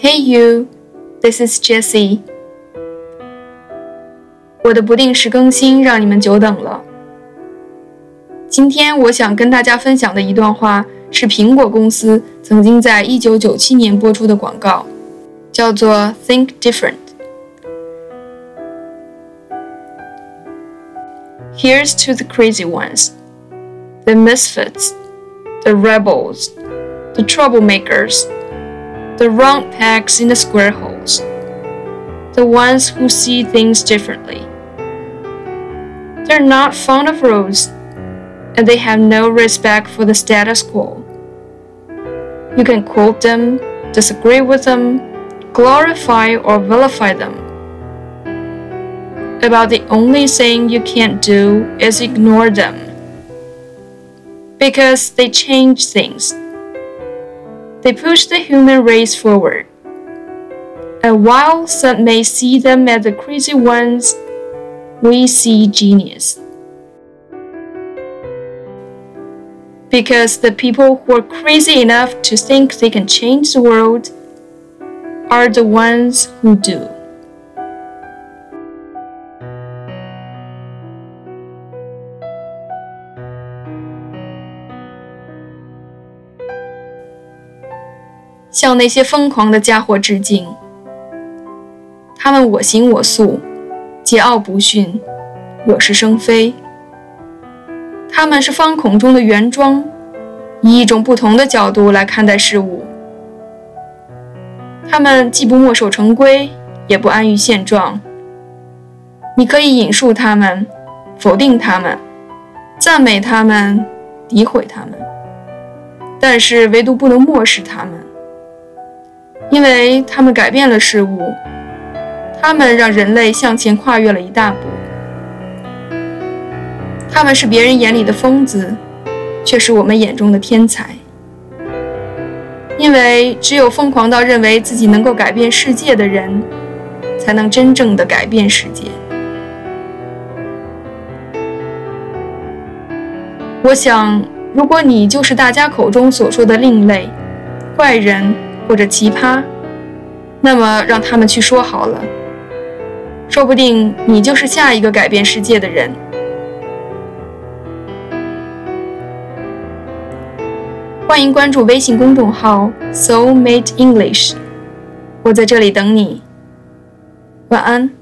Hey you, this is Jessie。我的不定时更新让你们久等了。今天我想跟大家分享的一段话是苹果公司曾经在1997年播出的广告，叫做 “Think Different”。Here's to the crazy ones, the misfits, the rebels, the troublemakers, the round pegs in the square holes, the ones who see things differently. They're not fond of rules, and they have no respect for the status quo. You can quote them, disagree with them, glorify or vilify them about the only thing you can't do is ignore them. Because they change things. They push the human race forward. And while some may see them as the crazy ones, we see genius. Because the people who are crazy enough to think they can change the world are the ones who do. 向那些疯狂的家伙致敬。他们我行我素，桀骜不驯，惹是生非。他们是方孔中的圆装，以一种不同的角度来看待事物。他们既不墨守成规，也不安于现状。你可以引述他们，否定他们，赞美他们，诋毁他们，但是唯独不能漠视他们。因为他们改变了事物，他们让人类向前跨越了一大步。他们是别人眼里的疯子，却是我们眼中的天才。因为只有疯狂到认为自己能够改变世界的人，才能真正的改变世界。我想，如果你就是大家口中所说的另类、怪人。或者奇葩，那么让他们去说好了。说不定你就是下一个改变世界的人。欢迎关注微信公众号 Soul Mate English，我在这里等你。晚安。